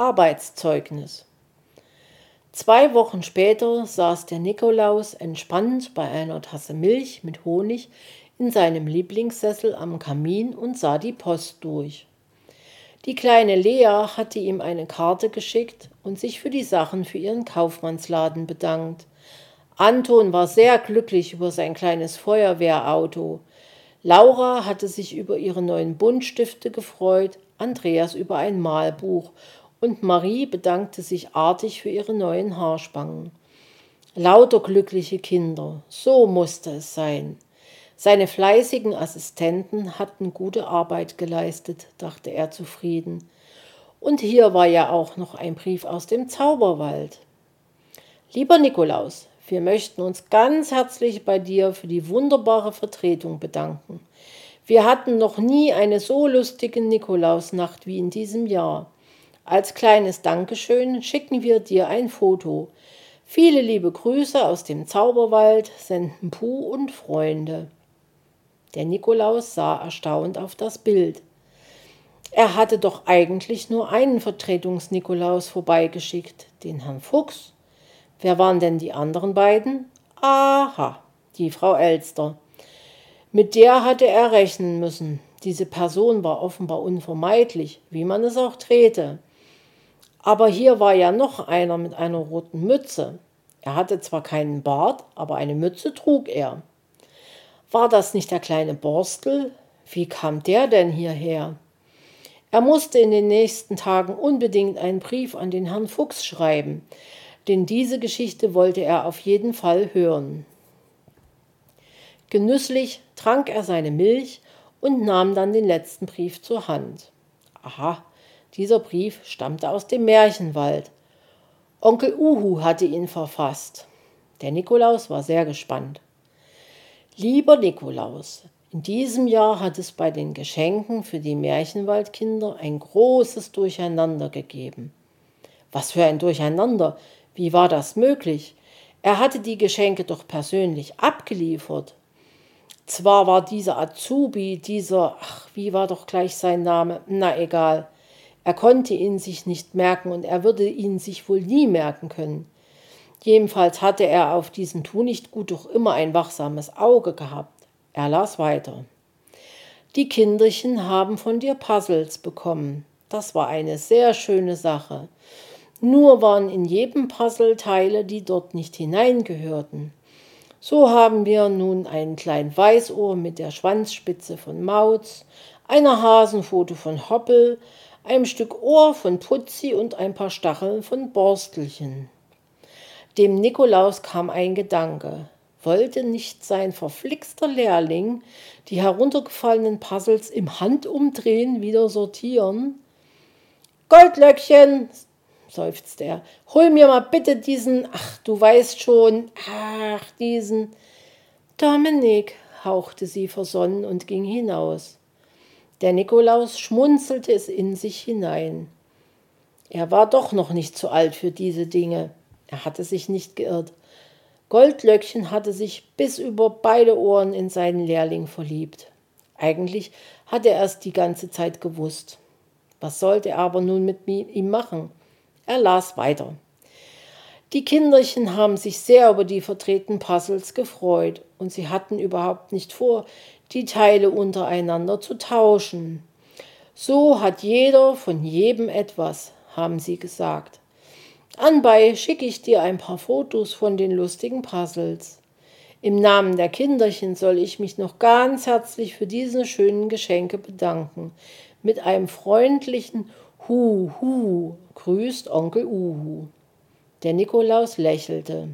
Arbeitszeugnis. Zwei Wochen später saß der Nikolaus entspannt bei einer Tasse Milch mit Honig in seinem Lieblingssessel am Kamin und sah die Post durch. Die kleine Lea hatte ihm eine Karte geschickt und sich für die Sachen für ihren Kaufmannsladen bedankt. Anton war sehr glücklich über sein kleines Feuerwehrauto. Laura hatte sich über ihre neuen Buntstifte gefreut, Andreas über ein Malbuch und Marie bedankte sich artig für ihre neuen Haarspangen. Lauter glückliche Kinder, so musste es sein. Seine fleißigen Assistenten hatten gute Arbeit geleistet, dachte er zufrieden. Und hier war ja auch noch ein Brief aus dem Zauberwald. Lieber Nikolaus, wir möchten uns ganz herzlich bei dir für die wunderbare Vertretung bedanken. Wir hatten noch nie eine so lustige Nikolausnacht wie in diesem Jahr. Als kleines Dankeschön schicken wir dir ein Foto. Viele liebe Grüße aus dem Zauberwald senden Puh und Freunde. Der Nikolaus sah erstaunt auf das Bild. Er hatte doch eigentlich nur einen Vertretungs-Nikolaus vorbeigeschickt, den Herrn Fuchs. Wer waren denn die anderen beiden? Aha, die Frau Elster. Mit der hatte er rechnen müssen. Diese Person war offenbar unvermeidlich, wie man es auch drehte. Aber hier war ja noch einer mit einer roten Mütze. Er hatte zwar keinen Bart, aber eine Mütze trug er. War das nicht der kleine Borstel? Wie kam der denn hierher? Er musste in den nächsten Tagen unbedingt einen Brief an den Herrn Fuchs schreiben, denn diese Geschichte wollte er auf jeden Fall hören. Genüsslich trank er seine Milch und nahm dann den letzten Brief zur Hand. Aha, dieser Brief stammte aus dem Märchenwald. Onkel Uhu hatte ihn verfasst. Der Nikolaus war sehr gespannt. Lieber Nikolaus, in diesem Jahr hat es bei den Geschenken für die Märchenwaldkinder ein großes Durcheinander gegeben. Was für ein Durcheinander? Wie war das möglich? Er hatte die Geschenke doch persönlich abgeliefert. Zwar war dieser Azubi, dieser, ach, wie war doch gleich sein Name? Na egal. Er konnte ihn sich nicht merken und er würde ihn sich wohl nie merken können. Jedenfalls hatte er auf diesen Tunichtgut doch immer ein wachsames Auge gehabt. Er las weiter. Die Kinderchen haben von dir Puzzles bekommen. Das war eine sehr schöne Sache. Nur waren in jedem Puzzle Teile, die dort nicht hineingehörten. So haben wir nun ein klein Weißohr mit der Schwanzspitze von Mauz, einer Hasenfoto von Hoppel, einem Stück Ohr von Putzi und ein paar Stacheln von Borstelchen. Dem Nikolaus kam ein Gedanke. Wollte nicht sein verflixter Lehrling die heruntergefallenen Puzzles im Handumdrehen wieder sortieren? Goldlöckchen, seufzte er, hol mir mal bitte diesen, ach, du weißt schon, ach, diesen. Dominik, hauchte sie versonnen und ging hinaus. Der Nikolaus schmunzelte es in sich hinein. Er war doch noch nicht zu alt für diese Dinge. Er hatte sich nicht geirrt. Goldlöckchen hatte sich bis über beide Ohren in seinen Lehrling verliebt. Eigentlich hatte er es die ganze Zeit gewusst. Was sollte er aber nun mit ihm machen? Er las weiter. Die Kinderchen haben sich sehr über die vertretenen Puzzles gefreut und sie hatten überhaupt nicht vor, die Teile untereinander zu tauschen. So hat jeder von jedem etwas, haben sie gesagt. Anbei schicke ich dir ein paar Fotos von den lustigen Puzzles. Im Namen der Kinderchen soll ich mich noch ganz herzlich für diese schönen Geschenke bedanken. Mit einem freundlichen Hu, hu, grüßt Onkel Uhu. Der Nikolaus lächelte.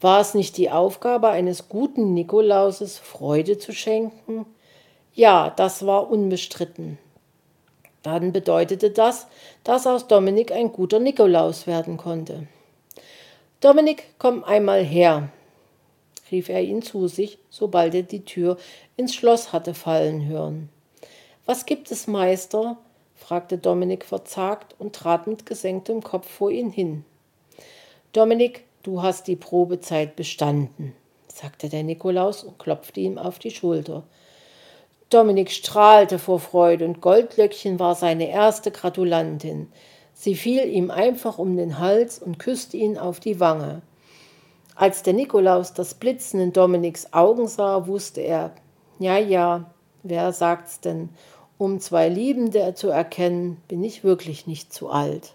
War es nicht die Aufgabe eines guten Nikolauses, Freude zu schenken? Ja, das war unbestritten. Dann bedeutete das, dass aus Dominik ein guter Nikolaus werden konnte. Dominik, komm einmal her, rief er ihn zu sich, sobald er die Tür ins Schloss hatte fallen hören. Was gibt es, Meister? fragte Dominik verzagt und trat mit gesenktem Kopf vor ihn hin. Dominik, du hast die Probezeit bestanden, sagte der Nikolaus und klopfte ihm auf die Schulter. Dominik strahlte vor Freude und Goldlöckchen war seine erste Gratulantin. Sie fiel ihm einfach um den Hals und küsste ihn auf die Wange. Als der Nikolaus das Blitzen in Dominiks Augen sah, wusste er, ja, ja, wer sagt's denn? Um zwei Liebende zu erkennen, bin ich wirklich nicht zu alt.